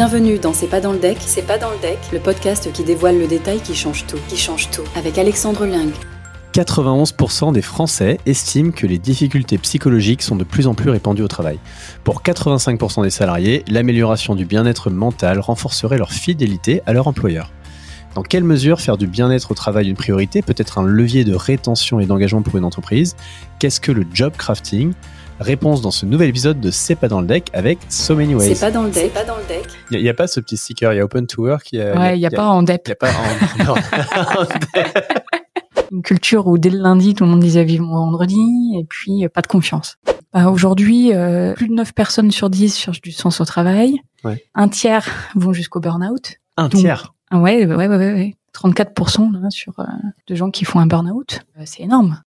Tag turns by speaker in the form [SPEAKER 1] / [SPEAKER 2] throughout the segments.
[SPEAKER 1] Bienvenue dans C'est pas dans le deck, c'est pas dans le deck, le podcast qui dévoile le détail qui change tout, qui change tout, avec Alexandre Ling.
[SPEAKER 2] 91% des Français estiment que les difficultés psychologiques sont de plus en plus répandues au travail. Pour 85% des salariés, l'amélioration du bien-être mental renforcerait leur fidélité à leur employeur. Dans quelle mesure faire du bien-être au travail une priorité peut être un levier de rétention et d'engagement pour une entreprise? Qu'est-ce que le job crafting? Réponse dans ce nouvel épisode de C'est pas dans le deck avec So Many Ways.
[SPEAKER 1] C'est pas dans le deck, pas dans le deck.
[SPEAKER 2] Il n'y a, pas ce petit sticker, il y a Open to Work. Y a,
[SPEAKER 3] ouais, il n'y a, pas en dep.
[SPEAKER 2] Il n'y a pas en, en
[SPEAKER 3] Une culture où dès le lundi, tout le monde disait vivement vendredi, et puis pas de confiance. Bah, Aujourd'hui, euh, plus de 9 personnes sur 10 cherchent du sens au travail.
[SPEAKER 2] Ouais.
[SPEAKER 3] Un tiers vont jusqu'au burn-out.
[SPEAKER 2] Un
[SPEAKER 3] Donc,
[SPEAKER 2] tiers
[SPEAKER 3] Ah ouais, ouais, ouais, ouais, ouais. 34% là, sur euh, de gens qui font un burn-out. Euh, c'est énorme.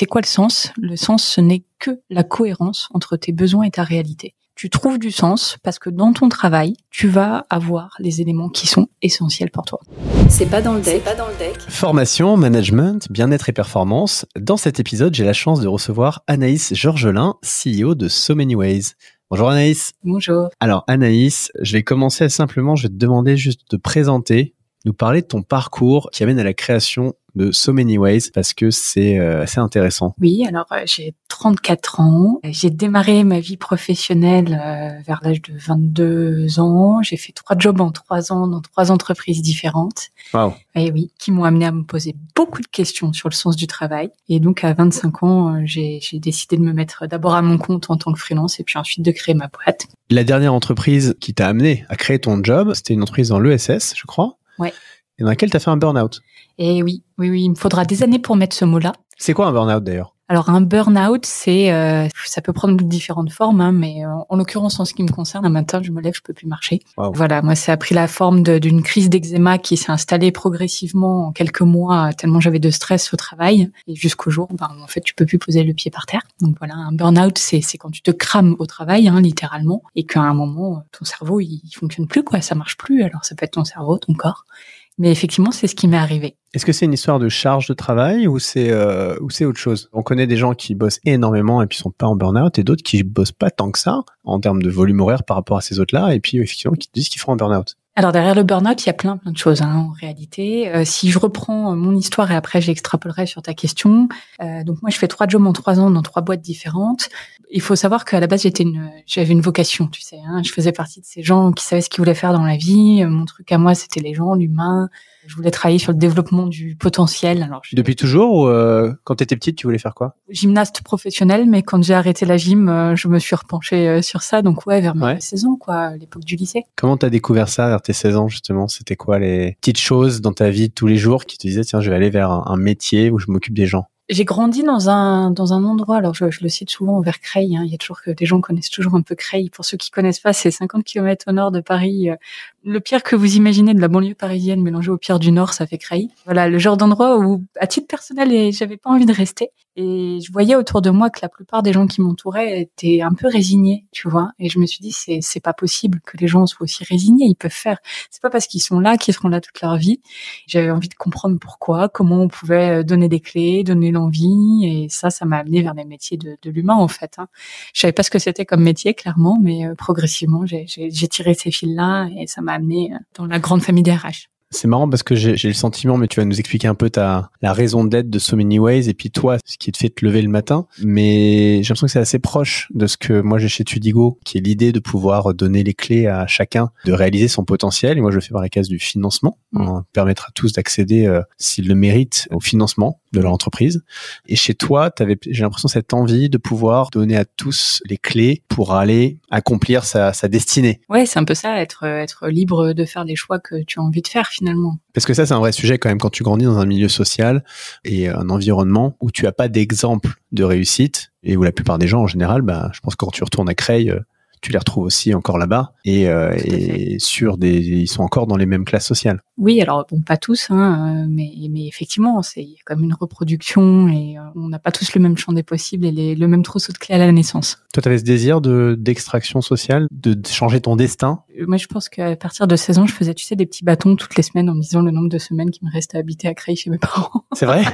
[SPEAKER 3] C'est quoi le sens? Le sens, ce n'est que la cohérence entre tes besoins et ta réalité. Tu trouves du sens parce que dans ton travail, tu vas avoir les éléments qui sont essentiels pour toi.
[SPEAKER 1] C'est pas dans le deck, pas dans le deck.
[SPEAKER 2] Formation, management, bien-être et performance. Dans cet épisode, j'ai la chance de recevoir Anaïs Georgelin, CEO de So Many Ways. Bonjour Anaïs.
[SPEAKER 3] Bonjour.
[SPEAKER 2] Alors Anaïs, je vais commencer simplement, je vais te demander juste de te présenter, nous parler de ton parcours qui amène à la création de So Many Ways parce que c'est euh, assez intéressant.
[SPEAKER 3] Oui, alors euh, j'ai 34 ans. J'ai démarré ma vie professionnelle euh, vers l'âge de 22 ans. J'ai fait trois jobs en trois ans dans trois entreprises différentes.
[SPEAKER 2] Wow.
[SPEAKER 3] Et oui, qui m'ont amené à me poser beaucoup de questions sur le sens du travail. Et donc à 25 ans, j'ai j'ai décidé de me mettre d'abord à mon compte en tant que freelance et puis ensuite de créer ma boîte.
[SPEAKER 2] La dernière entreprise qui t'a amené à créer ton job, c'était une entreprise dans l'ESS, je crois.
[SPEAKER 3] Ouais.
[SPEAKER 2] Et dans laquelle tu as fait un burn-out.
[SPEAKER 3] Et oui, oui, oui, il me faudra des années pour mettre ce mot-là.
[SPEAKER 2] C'est quoi un burn-out d'ailleurs?
[SPEAKER 3] Alors un burn-out, c'est, euh, ça peut prendre différentes formes, hein, mais euh, en l'occurrence en ce qui me concerne, un matin je me lève, je peux plus marcher.
[SPEAKER 2] Wow.
[SPEAKER 3] Voilà, moi ça a pris la forme d'une crise d'eczéma qui s'est installée progressivement en quelques mois, tellement j'avais de stress au travail, et jusqu'au jour, ben, en fait tu peux plus poser le pied par terre. Donc voilà, un burn-out, c'est c'est quand tu te crames au travail, hein, littéralement, et qu'à un moment ton cerveau il, il fonctionne plus, quoi, ça marche plus. Alors ça peut être ton cerveau, ton corps, mais effectivement c'est ce qui m'est arrivé.
[SPEAKER 2] Est-ce que c'est une histoire de charge de travail ou c'est euh, ou c'est autre chose? On connaît des gens qui bossent énormément et puis sont pas en burn-out et d'autres qui bossent pas tant que ça en termes de volume horaire par rapport à ces autres-là et puis effectivement qui disent qu'ils font un burn-out.
[SPEAKER 3] Alors derrière le burn-out, il y a plein plein de choses hein, en réalité. Euh, si je reprends euh, mon histoire et après j'extrapolerai sur ta question, euh, donc moi je fais trois jobs en trois ans dans trois boîtes différentes. Il faut savoir qu'à la base j'étais une, j'avais une vocation, tu sais. Hein, je faisais partie de ces gens qui savaient ce qu'ils voulaient faire dans la vie. Euh, Mon truc à moi c'était les gens, l'humain. Je voulais travailler sur le développement du potentiel. Alors je-
[SPEAKER 2] Depuis toujours ou euh, quand t'étais petite tu voulais faire quoi?
[SPEAKER 3] Gymnaste professionnel, mais quand j'ai arrêté la gym, euh, je me suis repenchée euh, sur ça. Donc ouais, vers mes
[SPEAKER 2] Ouais.
[SPEAKER 3] 16 ans, quoi, l'époque du lycée.
[SPEAKER 2] Comment t'as découvert ça vers tes 16 ans justement? C'était quoi les petites choses dans ta vie de tous les jours qui te disaient tiens je vais aller vers un, un métier où je m'occupe des gens?
[SPEAKER 3] J'ai grandi dans un dans un endroit, alors je, je le cite souvent vers Creil, hein, il y a toujours que des gens connaissent toujours un peu Creil. Pour ceux qui connaissent pas, c'est 50 km au nord de Paris. euh, Le pire que vous imaginez de la banlieue parisienne mélangé au pire du nord, ça fait Creil. Voilà, le genre d'endroit où, à titre personnel, j'avais pas envie de rester. Et je voyais autour de moi que la plupart des gens qui m'entouraient étaient un peu résignés, tu vois. Et je me suis dit, c'est c'est pas possible que les gens soient aussi résignés. Ils peuvent faire. C'est pas parce qu'ils sont là qu'ils seront là toute leur vie. J'avais envie de comprendre pourquoi, comment on pouvait euh, donner des clés, donner l'envie, et ça, ça m'a amené vers les métiers de, de l'humain en fait. Hein. Je savais pas ce que c'était comme métier clairement, mais euh, progressivement, j'ai- j'ai j'ai tiré ces fils-là et ça m'a euh, dans la grande famille des RH.
[SPEAKER 2] C'est marrant parce que j'ai le sentiment, mais tu vas nous expliquer un peu ta la raison d'être de So Many Ways et puis toi, ce qui te fait te lever le matin. Mais j'ai l'impression que c'est assez proche de ce que moi j'ai chez Tudigo, qui est l'idée de pouvoir donner les clés à chacun de réaliser son potentiel. Et moi, je le fais par la case du financement,
[SPEAKER 3] Mm.
[SPEAKER 2] On permettre à tous d'accéder, euh, s'ils le méritent, au financement de leur entreprise. Et chez toi, j'ai l'impression cette envie de pouvoir donner à tous les clés pour aller accomplir sa, sa destinée.
[SPEAKER 3] Ouais, c'est un peu ça, être être libre de faire les choix que tu as envie de faire finalement.
[SPEAKER 2] Parce que ça, c'est un vrai sujet quand même quand tu grandis dans un milieu social et un environnement où tu as pas d'exemple de réussite et où la plupart des gens en général, bah, je pense que quand tu retournes à Creil, euh, tu les retrouves aussi encore là-bas et, euh, et sur des, ils sont encore dans les mêmes classes sociales.
[SPEAKER 3] Oui, alors bon, pas tous, hein, euh, mais, mais effectivement, c'est il y a comme une reproduction et euh, on n'a pas tous le même champ des possibles et les- le même trousseau de clés à la naissance.
[SPEAKER 2] Toi, tu avais ce désir de d'extraction sociale, de de changer ton destin?
[SPEAKER 3] Moi, je pense qu'à partir de 16 ans, je faisais, tu sais, des petits bâtons toutes les semaines en me disant le nombre de semaines qui me restait à habiter à Creil chez mes parents.
[SPEAKER 2] C'est vrai?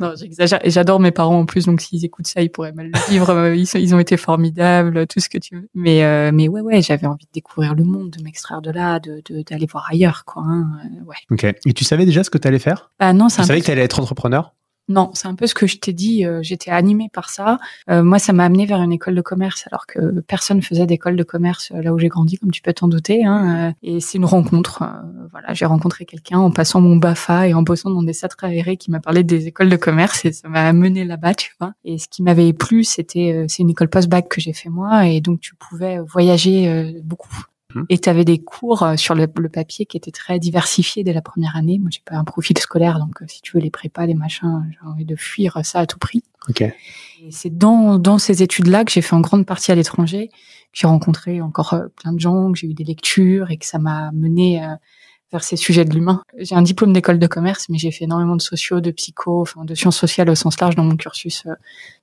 [SPEAKER 3] Non, j'exagère. J'adore mes parents en plus, donc s'ils écoutent ça, ils pourraient mal le vivre. Ils, ils, ont été formidables, tout ce que tu veux. Mais, euh, mais ouais, ouais, j'avais envie de découvrir le monde, de m'extraire de là, de d'aller voir ailleurs, quoi. Hein. Ouais.
[SPEAKER 2] Ok. Et tu savais déjà ce que tu allais faire?
[SPEAKER 3] Bah non,
[SPEAKER 2] Tu savais que tu allais être entrepreneur?
[SPEAKER 3] Non, c'est un peu ce que je t'ai dit. Euh, j'étais animée par ça. Euh, moi, ça m'a amené vers une école de commerce, alors que personne faisait d'école de commerce euh, là où j'ai grandi, comme tu peux t'en douter. Hein, et c'est une rencontre. voilà, j'ai rencontré quelqu'un en passant mon Bafa et en bossant dans des centres aérés qui m'a parlé des écoles de commerce et ça m'a amené là-bas, tu vois. Et ce qui m'avait plu, c'était c'est une école post-bac que j'ai fait moi, et donc tu pouvais voyager beaucoup. Mmh. Et tu avais des cours euh, sur le, papier qui étaient très diversifiés dès la première année. Moi, j'ai pas un profil scolaire, donc euh, si tu veux les prépas, les machins, j'ai envie de fuir ça à tout prix.
[SPEAKER 2] Et
[SPEAKER 3] c'est dans, dans ces études-là que j'ai fait en grande partie à l'étranger, que j'ai rencontré encore euh, plein de gens, que j'ai eu des lectures et que ça m'a mené vers ces sujets de l'humain. J'ai un diplôme d'école de commerce, mais j'ai fait énormément de sociaux, de psycho, enfin de sciences sociales au sens large dans mon cursus,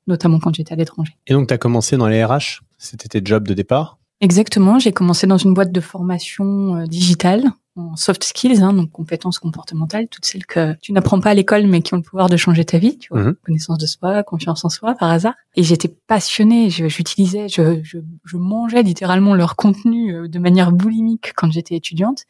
[SPEAKER 3] notamment quand j'étais à l'étranger.
[SPEAKER 2] Et donc, tu as commencé dans les RH C'était tes jobs de départ?
[SPEAKER 3] Exactement, j'ai commencé dans une boîte de formation euh, digitale en soft skills, hein, donc compétences comportementales, toutes celles que tu n'apprends pas à l'école mais qui ont le pouvoir de changer ta vie, tu vois, mhm. connaissance de soi, confiance en soi par hasard. Et j'étais passionnée, j'utilisais, je, je, je, mangeais littéralement leur contenu euh, de manière boulimique quand j'étais étudiante.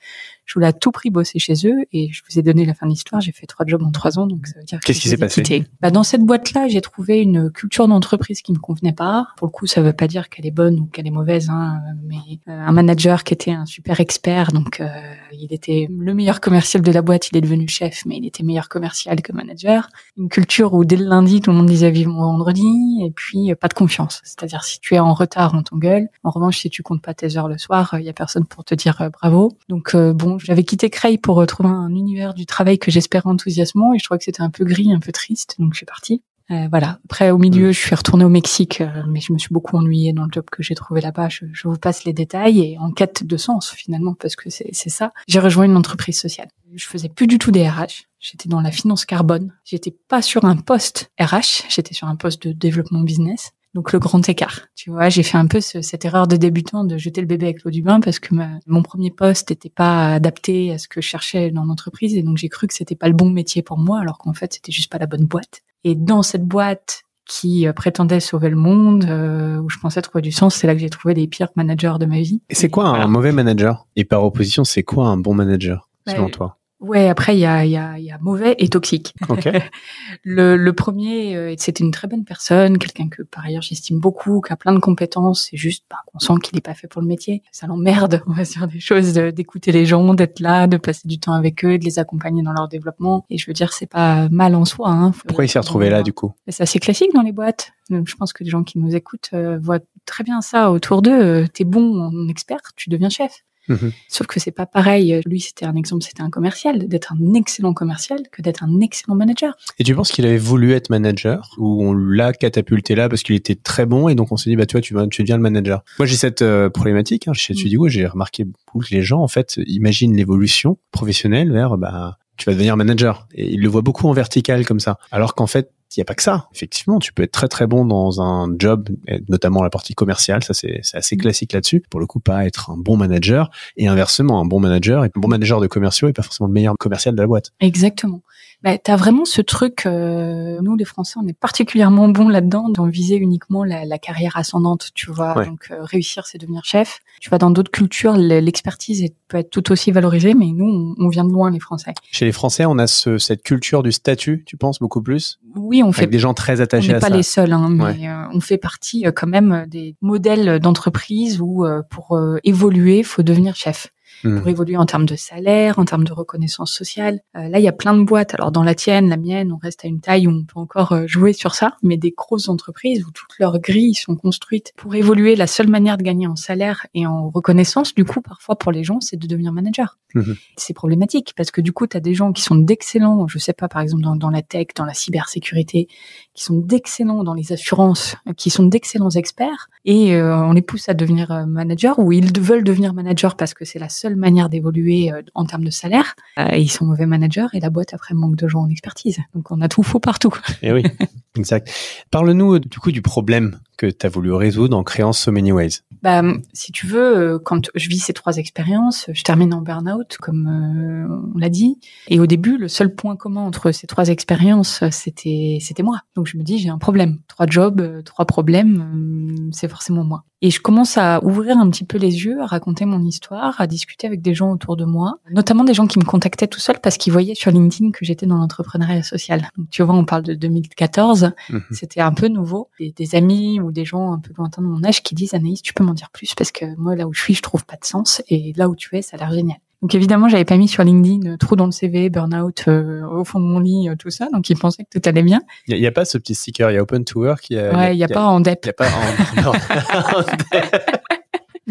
[SPEAKER 3] Je voulais à tout prix bosser chez eux et je vous ai donné la fin de l'histoire. J'ai fait trois jobs en trois ans, donc ça veut dire
[SPEAKER 2] qu'est-ce qui s'est passé?
[SPEAKER 3] bah, Dans cette boîte-là, j'ai trouvé une culture d'entreprise qui me convenait pas. Pour le coup, ça veut pas dire qu'elle est bonne ou qu'elle est mauvaise, hein, mais euh, un manager qui était un super expert, donc euh, il était le meilleur commercial de la boîte. Il est devenu chef, mais il était meilleur commercial que manager. Une culture où dès le lundi, tout le monde disait vivement vendredi, et puis euh, pas de confiance. C'est-à-dire si tu es en retard, on t'engueule. En revanche, si tu comptes pas tes heures le soir, il y a personne pour te dire bravo. Donc bon j'avais quitté Cray pour retrouver un univers du travail que j'espérais enthousiasmant et je trouvais que c'était un peu gris, un peu triste, donc je suis partie. Euh, voilà. Après, au milieu, mm. je suis retournée au Mexique, euh, mais je me suis beaucoup ennuyée dans le job que j'ai trouvé là-bas. Je, vous passe les détails et en quête de sens finalement, parce que c'est ça. J'ai rejoint une entreprise sociale. Je faisais plus du tout des RH. J'étais dans la finance carbone. J'étais pas sur un poste RH. J'étais sur un poste de développement business. Donc le grand écart. Tu vois, j'ai fait un peu cette erreur de débutant de jeter le bébé avec l'eau du bain parce que mon premier poste n'était pas adapté à ce que je cherchais dans l'entreprise et donc j'ai cru que c'était pas le bon métier pour moi alors qu'en fait c'était juste pas la bonne boîte. Et dans cette boîte qui euh, prétendait sauver le monde, euh, où je pensais trouver du sens, c'est là que j'ai trouvé les pires managers de ma vie.
[SPEAKER 2] Et c'est quoi un mauvais manager? Et par opposition, c'est quoi un bon manager selon toi?
[SPEAKER 3] Ouais, après il y a, y, a, y a mauvais et toxique. le, le premier, euh, c'était une très bonne personne, quelqu'un que par ailleurs j'estime beaucoup, qui a plein de compétences. C'est juste bah, qu'on sent qu'il n'est pas fait pour le métier. Ça l'emmerde, on va dire des choses, d'écouter les gens, d'être là, de passer du temps avec eux, de les accompagner dans leur développement. Et je veux dire, c'est pas mal en soi. Hein.
[SPEAKER 2] Pourquoi il s'est retrouvé là du coup?
[SPEAKER 3] C'est assez classique dans les boîtes. Je pense que les gens qui nous écoutent euh, voient très bien ça autour d'eux. T'es bon en expert, tu deviens chef. Mhm. Sauf que c'est pas pareil. Lui, c'était un exemple, c'était un commercial, d'être un excellent commercial que d'être un excellent manager.
[SPEAKER 2] Et tu penses qu'il avait voulu être manager ou on l'a catapulté là parce qu'il était très bon et donc on s'est dit bah tu vois tu, tu deviens le manager. Moi j'ai cette euh, problématique hein, chez Studio, j'ai remarqué beaucoup que les gens en fait imaginent l'évolution professionnelle vers bah tu vas devenir manager et ils le voient beaucoup en vertical comme ça. Alors qu'en fait il n'y a pas que ça. Effectivement, tu peux être très très bon dans un job, notamment la partie commerciale, ça c'est assez mm. classique là-dessus. Pour le coup, pas être un bon manager et inversement, un bon manager et un bon manager de commerciaux est pas forcément le meilleur commercial de la boîte.
[SPEAKER 3] Exactement. Bah, tu as vraiment ce truc, euh, nous les Français, on est particulièrement bons là-dedans, d'en viser uniquement la, la, carrière ascendante, tu vois. Donc euh, réussir, c'est devenir chef. Tu vois, dans d'autres cultures, l'expertise peut être tout aussi valorisée, mais nous, on, vient de loin, les Français.
[SPEAKER 2] Chez les Français, on a ce, cette culture du statut, tu penses, beaucoup plus?
[SPEAKER 3] Oui, on fait...
[SPEAKER 2] des gens très attachés
[SPEAKER 3] on
[SPEAKER 2] à
[SPEAKER 3] ça. On n'est pas les seuls, hein, mais euh, on fait partie quand même des modèles d'entreprise où pour évoluer, faut devenir chef pour hmm. évoluer en termes de salaire, en termes de reconnaissance sociale. Euh, là, il y a plein de boîtes. Alors dans la tienne, la mienne, on reste à une taille où on peut encore euh, jouer sur ça, mais des grosses entreprises où toutes leurs grilles sont construites pour évoluer. La seule manière de gagner en salaire et en reconnaissance, du coup, parfois pour les gens, c'est de devenir manager. Hmm. C'est problématique parce que du coup, tu as des gens qui sont d'excellents, je sais pas, par exemple dans, dans la tech, dans la cybersécurité, qui sont d'excellents dans les assurances, qui sont d'excellents experts, et euh, on les pousse à devenir manager ou ils veulent devenir manager parce que c'est la seule manière d'évoluer euh, en termes de salaire. Euh, et ils sont mauvais managers et la boîte après manque de gens en expertise. Donc on a tout faux partout.
[SPEAKER 2] Et eh oui, exact. Parle-nous euh, du coup du problème que tu as voulu résoudre en créant So Many Ways
[SPEAKER 3] bah, si tu veux, euh, quand je vis ces trois expériences, je termine en burn-out, comme euh, on l'a dit. Et au début, le seul point commun entre ces trois expériences, c'était moi. Donc je me dis, j'ai un problème. Trois jobs, euh, trois problèmes, c'est forcément moi. Et je commence à ouvrir un petit peu les yeux, à raconter mon histoire, à discuter avec des gens autour de moi, notamment des gens qui me contactaient tout seuls parce qu'ils voyaient sur LinkedIn que j'étais dans l'entrepreneuriat social. Donc tu vois, on parle de 2014, mhm. c'était un peu nouveau. Des amis ou des gens un peu lointains de mon âge qui disent Anaïs, tu peux m'en dire plus parce que moi là où je suis, je trouve pas de sens et là où tu es, ça a l'air génial. Donc évidemment, j'avais pas mis sur LinkedIn euh, trou dans le CV, burn-out euh, au fond de mon lit, euh, tout ça. Donc ils pensaient que tout allait bien.
[SPEAKER 2] Il y, a pas ce petit sticker, il y a Open to Work.
[SPEAKER 3] Y a, ouais, il y, a, pas en dep.
[SPEAKER 2] Il y a pas en,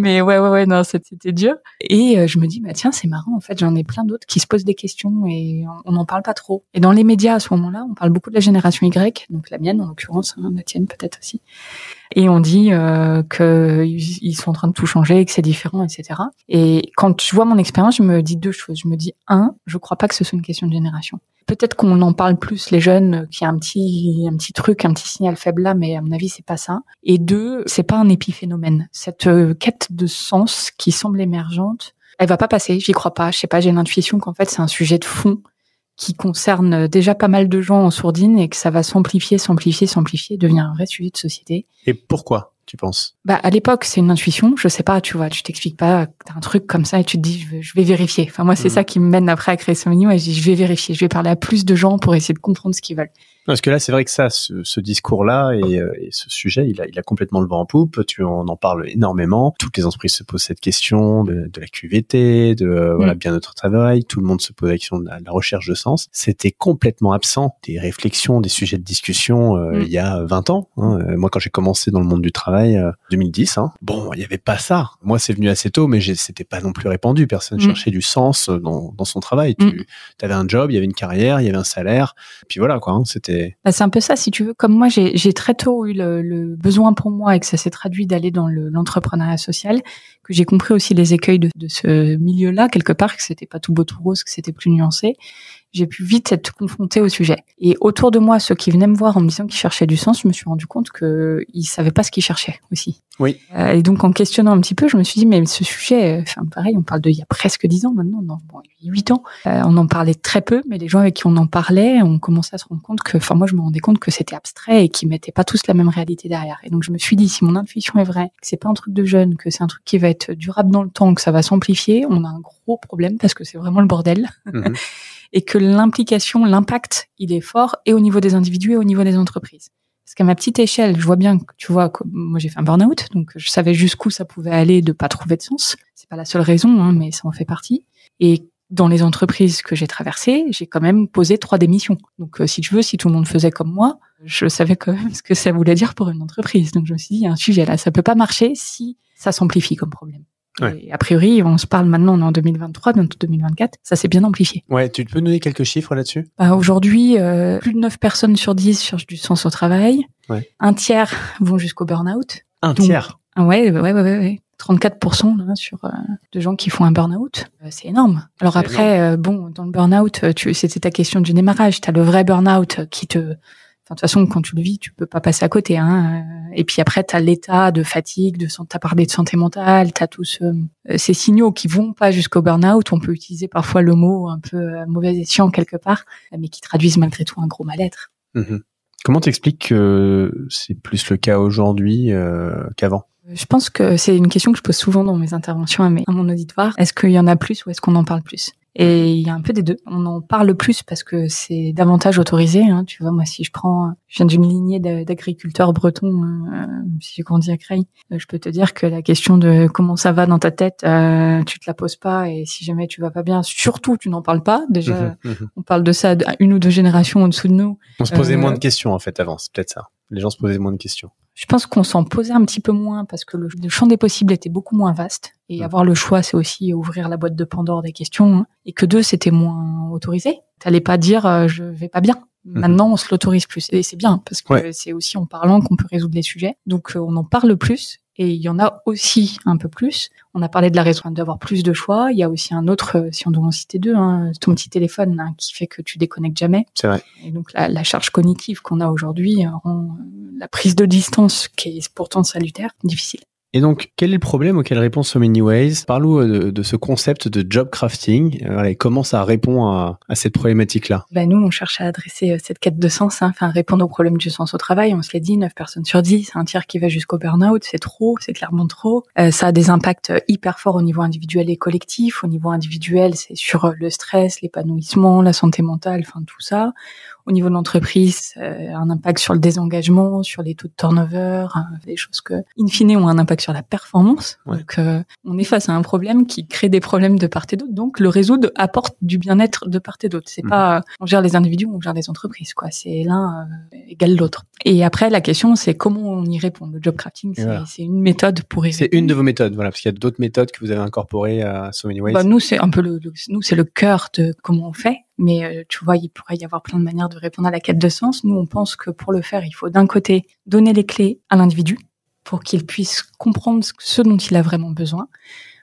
[SPEAKER 3] Mais ouais, ouais, ouais, non, c'était dur. Et je me dis, bah tiens, c'est marrant. En fait, j'en ai plein d'autres qui se posent des questions et on n'en parle pas trop. Et dans les médias à ce moment-là, on parle beaucoup de la génération Y, donc la mienne en l'occurrence, hein, la tienne peut-être aussi et on dit euh, qu'ils sont en train de tout changer, que c'est différent, etc. Et quand je vois mon expérience, je me dis deux choses. Je me dis un, je crois pas que ce soit une question de génération. Peut-être qu'on en parle plus les jeunes, qu'il y a un petit un petit truc, un petit signal faible là, mais à mon avis c'est pas ça. Et deux, c'est pas un épiphénomène. Cette euh, quête de sens qui semble émergente, elle va pas passer. J'y crois pas. Je sais pas. J'ai l'intuition qu'en fait c'est un sujet de fond qui concerne déjà pas mal de gens en sourdine et que ça va s'amplifier, s'amplifier, s'amplifier, devient un vrai sujet de société.
[SPEAKER 2] Et pourquoi tu penses?
[SPEAKER 3] Bah à l'époque c'est une intuition, je sais pas, tu vois, tu t'expliques pas, t'as un truc comme ça et tu te dis je vais, vérifier. Enfin moi c'est mmh. ça qui me mène après à créer ce menu et je dis je vais vérifier, je vais parler à plus de gens pour essayer de comprendre ce qu'ils veulent.
[SPEAKER 2] Parce que là, c'est vrai que ça, ce, ce discours-là et, euh, et, ce sujet, il a, il a complètement le vent en poupe. Tu en, en parles énormément. Toutes les entreprises se posent cette question de, de la QVT, de euh, voilà mm. bien notre travail. Tout le monde se pose la question de la, recherche de sens. C'était complètement absent des réflexions, des sujets de discussion euh, mm. il y a 20 ans. Hein. Moi, quand j'ai commencé dans le monde du travail, 2010, hein, bon, il n'y avait pas ça. Moi, c'est venu assez tôt, mais c'était pas non plus répandu. Personne mm. cherchait du sens dans, dans son travail. Tu avais un job, il y avait une carrière, il y avait un salaire. Puis voilà, quoi. Hein, c'était
[SPEAKER 3] bah, c'est un peu ça, si tu veux. Comme moi, j'ai très tôt eu le, besoin pour moi et que ça s'est traduit d'aller dans l'entrepreneuriat social, que j'ai compris aussi les écueils de, de ce milieu-là, quelque part, que c'était pas tout beau tout rose, que c'était plus nuancé j'ai pu vite être confrontée au sujet. Et autour de moi, ceux qui venaient me voir en me disant qu'ils cherchaient du sens, je me suis rendu compte qu'ils savaient pas ce qu'ils cherchaient aussi.
[SPEAKER 2] Oui.
[SPEAKER 3] Euh, et donc, en questionnant un petit peu, je me suis dit, mais ce sujet, euh, enfin, pareil, on parle de il y a presque dix ans maintenant, non, bon, huit ans. Euh, on en parlait très peu, mais les gens avec qui on en parlait, on commençait à se rendre compte que, enfin, moi, je me rendais compte que c'était abstrait et qu'ils mettaient pas tous la même réalité derrière. Et donc, je me suis dit, si mon intuition est vraie, que c'est pas un truc de jeune, que c'est un truc qui va être durable dans le temps, que ça va s'amplifier, on a un gros problème parce que c'est vraiment le bordel. Mhm. et que l'implication, l'impact, il est fort et au niveau des individus et au niveau des entreprises. Parce qu'à ma petite échelle, je vois bien que, tu vois, moi j'ai fait un burn-out, donc je savais jusqu'où ça pouvait aller de pas trouver de sens. C'est pas la seule raison, hein, mais ça en fait partie. Et dans les entreprises que j'ai traversées, j'ai quand même posé trois démissions. Donc, euh, si tu veux, si tout le monde faisait comme moi, je savais quand même ce que ça voulait dire pour une entreprise. Donc, je me suis dit, il y a un sujet là, ça peut pas marcher si ça s'amplifie comme problème. Et a priori, on se parle maintenant, on est en 2023, bientôt 2024, ça s'est bien amplifié.
[SPEAKER 2] Ouais, tu peux nous donner quelques chiffres là-dessus?
[SPEAKER 3] Bah, Aujourd'hui, euh, plus de 9 personnes sur 10 cherchent du sens au travail.
[SPEAKER 2] Ouais.
[SPEAKER 3] Un tiers vont jusqu'au burn-out.
[SPEAKER 2] Un tiers
[SPEAKER 3] ah ouais, ouais, ouais, ouais, ouais. 34% là, sur euh, de gens qui font un burn-out, euh, c'est énorme. Alors après, euh, bon, dans le burn-out, c'était ta question du démarrage. Tu as le vrai burn-out qui te de toute façon, quand tu le vis, tu peux pas passer à côté. Hein. Et puis après, tu as l'état de fatigue, de as parlé de santé mentale, tu as tous euh, ces signaux qui vont pas jusqu'au burn-out. On peut utiliser parfois le mot un peu euh, mauvais escient quelque part, mais qui traduisent malgré tout un gros mal-être.
[SPEAKER 2] Mmh Comment t'expliques que c'est plus le cas aujourd'hui euh, qu'avant?
[SPEAKER 3] Je pense que c'est une question que je pose souvent dans mes interventions à, mes, à mon auditoire. Est-ce qu'il y en a plus ou est-ce qu'on en parle plus? Et il y a un peu des deux. On en parle plus parce que c'est davantage autorisé. Hein. Tu vois, moi, si je prends, je viens d'une lignée d'agriculteurs bretons, euh, si j'ai grandi à Creil, euh, je peux te dire que la question de comment ça va dans ta tête, euh, tu te la poses pas. Et si jamais tu vas pas bien, surtout, tu n'en parles pas. Déjà, mhm, mhm. on parle de ça une ou deux générations en dessous de nous.
[SPEAKER 2] On se posait moins de questions en fait avant, c'est peut-être ça. Les gens se posaient moins de questions.
[SPEAKER 3] Je pense qu'on s'en posait un petit peu moins parce que le, champ des possibles était beaucoup moins vaste. Et avoir le choix, c'est aussi ouvrir la boîte de Pandore des questions. Hein. Et que deux, c'était moins autorisé. T'allais pas dire euh, je vais pas bien. Mm-hmm. Maintenant, on se l'autorise plus. Et c'est bien parce que c'est aussi en parlant qu'on peut résoudre les sujets. Donc, euh, on en parle plus. Et il y en a aussi un peu plus. On a parlé de la raison d'avoir plus de choix. Il y a aussi un autre, euh, si on doit en citer deux, hein, ton petit téléphone hein, qui fait que tu déconnectes jamais.
[SPEAKER 2] C'est vrai.
[SPEAKER 3] Et donc la, la charge cognitive qu'on a aujourd'hui rend la prise de distance, qui est pourtant salutaire, difficile.
[SPEAKER 2] Et donc, quel est le problème auquel répond So Many Ways? Parle-nous euh, de, ce concept de job crafting euh, comment ça répond à, cette problématique-là?
[SPEAKER 3] Ben nous, on cherche à adresser euh, cette quête de sens, hein, enfin répondre au problème du sens au travail. On se l'a dit, 9 personnes sur 10, un tiers qui va jusqu'au burn-out, c'est trop, c'est clairement trop. Ça a des impacts hyper forts au niveau individuel et collectif. Au niveau individuel, c'est sur le stress, l'épanouissement, la santé mentale, enfin tout ça au niveau de l'entreprise, euh, un impact sur le désengagement, sur les taux de turnover, hein, des choses que, in fine, ont un impact sur la performance.
[SPEAKER 2] Ouais.
[SPEAKER 3] Donc, euh, on est face à un problème qui crée des problèmes de part et d'autre. Donc, le résoudre apporte du bien-être de part et d'autre. C'est
[SPEAKER 2] Mhm.
[SPEAKER 3] pas, euh, on gère les individus, on gère les entreprises, quoi. C'est l'un euh, égal l'autre. Et après, la question, c'est comment on y répond. Le job crafting, c'est
[SPEAKER 2] Voilà.
[SPEAKER 3] une méthode pour y
[SPEAKER 2] C'est une de vos méthodes, voilà, parce qu'il y a d'autres méthodes que vous avez incorporées à So Many Ways.
[SPEAKER 3] Bah, nous, c'est un peu le, le- nous, c'est le cœur de comment on fait. Mais euh, tu vois, il pourrait y avoir plein de manières de répondre à la quête de sens. Nous, on pense que pour le faire, il faut d'un côté donner les clés à l'individu pour qu'il puisse comprendre ce- dont il a vraiment besoin.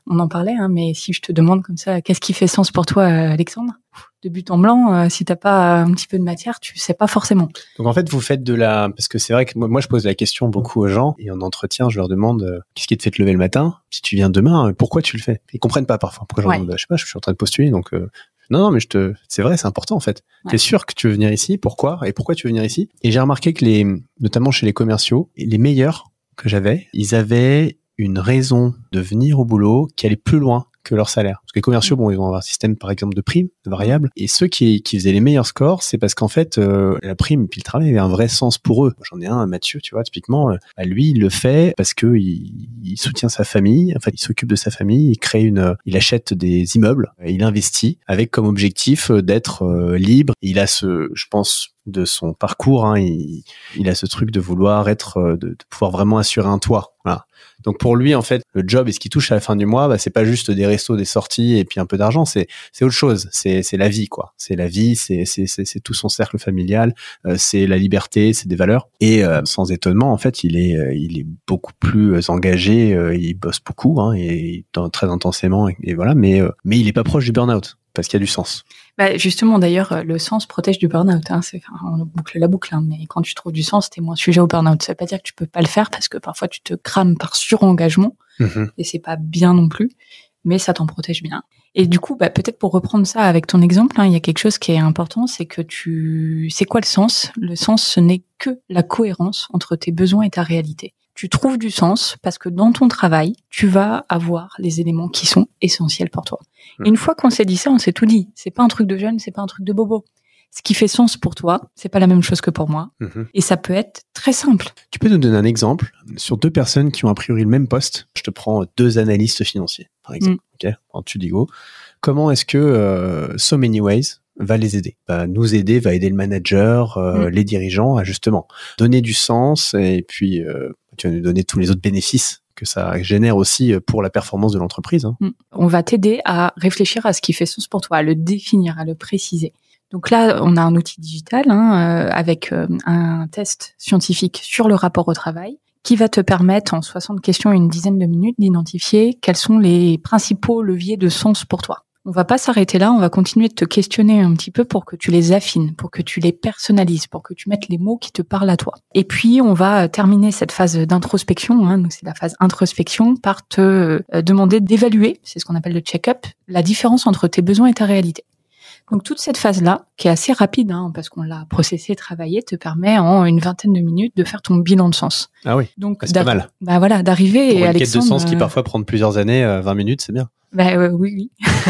[SPEAKER 3] On en parlait, hein, mais si je te demande comme ça, qu'est-ce qui fait sens pour toi, euh, Alexandre? De but en blanc, euh, si t'as pas un petit peu de matière, tu sais pas forcément.
[SPEAKER 2] Donc en fait, vous faites de la, parce que c'est vrai que moi, moi, je pose la question beaucoup aux gens et en entretien, je leur demande euh, qu'est-ce qui te fait te lever le matin? Si tu viens demain, euh, pourquoi tu le fais? Ils comprennent pas parfois. Pourquoi
[SPEAKER 3] Ouais.
[SPEAKER 2] demande Bah, Je sais pas, je suis en train de postuler, donc euh, non, non, mais je te, c'est vrai, c'est important en fait.
[SPEAKER 3] Ouais.
[SPEAKER 2] T'es sûr que tu veux venir ici? Pourquoi? Et pourquoi tu veux venir ici? Et j'ai remarqué que les, notamment chez les commerciaux, les meilleurs que j'avais, ils avaient une raison de venir au boulot qui allait plus loin que leur salaire. Parce que les commerciaux, bon, ils vont avoir un système, par exemple, de primes, de variables. Et ceux qui, qui faisaient les meilleurs scores, c'est parce qu'en fait, euh, la prime puis le travail avait un vrai sens pour eux. J'en ai un, Mathieu, tu vois, typiquement, euh, bah, lui, il le fait parce que il, il soutient sa famille, enfin, il s'occupe de sa famille, il crée une, il achète des immeubles, et il investit avec comme objectif euh, d'être euh, libre. Il a ce, je pense, de son parcours, hein, il, il a ce truc de vouloir être, euh, de, de pouvoir vraiment assurer un toit. Donc pour lui, en fait, le job et ce qui touche à la fin du mois, bah, c'est pas juste des restos, des sorties et puis un peu d'argent, c'est c'est autre chose. C'est c'est la vie, quoi. C'est la vie, c'est c'est c'est tout son cercle familial, euh, c'est la liberté, c'est des valeurs. Et euh, sans étonnement, en fait, il est euh, il est beaucoup plus engagé, il bosse beaucoup, hein, et très intensément, et, voilà. Mais mais il est pas proche du burn-out parce qu'il y a du sens.
[SPEAKER 3] Bah, justement, d'ailleurs, euh, le sens protège du burn-out. Hein. On boucle la boucle, hein, mais quand tu trouves du sens, t'es moins sujet au burn-out. Ça veut pas dire que tu peux pas le faire parce que parfois tu te crames par surengagement et c'est pas bien non plus, mais ça t'en protège bien. Et du coup, bah, peut-être pour reprendre ça avec ton exemple, hein, il y a quelque chose qui est important, c'est que tu, c'est quoi le sens? Le sens, ce n'est que la cohérence entre tes besoins et ta réalité. Tu trouves du sens parce que dans ton travail, tu vas avoir les éléments qui sont essentiels pour toi. Et une fois qu'on s'est dit ça, on s'est tout dit. C'est pas un truc de jeune, c'est pas un truc de bobo. Ce qui fait sens pour toi, c'est pas la même chose que pour moi.
[SPEAKER 2] Mhm.
[SPEAKER 3] Et ça peut être très simple.
[SPEAKER 2] Tu peux nous donner un exemple sur deux personnes qui ont a priori le même poste. Je te prends deux analystes financiers, par exemple. Ok, en tu dis go. Comment est-ce que euh, So Many Ways va les aider? Va nous aider, va aider le manager, euh,
[SPEAKER 3] Mm.
[SPEAKER 2] les dirigeants à justement donner du sens et puis euh, tu vas nous tous les autres bénéfices que ça génère aussi euh, pour la performance de l'entreprise. hein.
[SPEAKER 3] Mm. On va t'aider à réfléchir à ce qui fait sens pour toi, à le définir, à le préciser. Donc là, on a un outil digital hein, euh, avec euh, un test scientifique sur le rapport au travail qui va te permettre en 60 questions et une dizaine de minutes d'identifier quels sont les principaux leviers de sens pour toi. On va pas s'arrêter là, on va continuer de te questionner un petit peu pour que tu les affines, pour que tu les personnalises, pour que tu mettes les mots qui te parlent à toi. Et puis, on va terminer cette phase d'introspection, hein, donc c'est la phase introspection, par te euh, demander d'évaluer, c'est ce qu'on appelle le check-up, la différence entre tes besoins et ta réalité. Donc toute cette phase-là, qui est assez rapide, hein, parce qu'on l'a processé, travaillé, te permet en une vingtaine de minutes de faire ton bilan de sens.
[SPEAKER 2] Ah oui,
[SPEAKER 3] Donc
[SPEAKER 2] bah, c'est pas
[SPEAKER 3] d'arri-
[SPEAKER 2] mal.
[SPEAKER 3] Bah voilà, d'arriver
[SPEAKER 2] Pour
[SPEAKER 3] et
[SPEAKER 2] une quête de sens qui
[SPEAKER 3] euh,
[SPEAKER 2] parfois prend plusieurs années, euh, 20 minutes, c'est bien.
[SPEAKER 3] bah euh, oui, oui.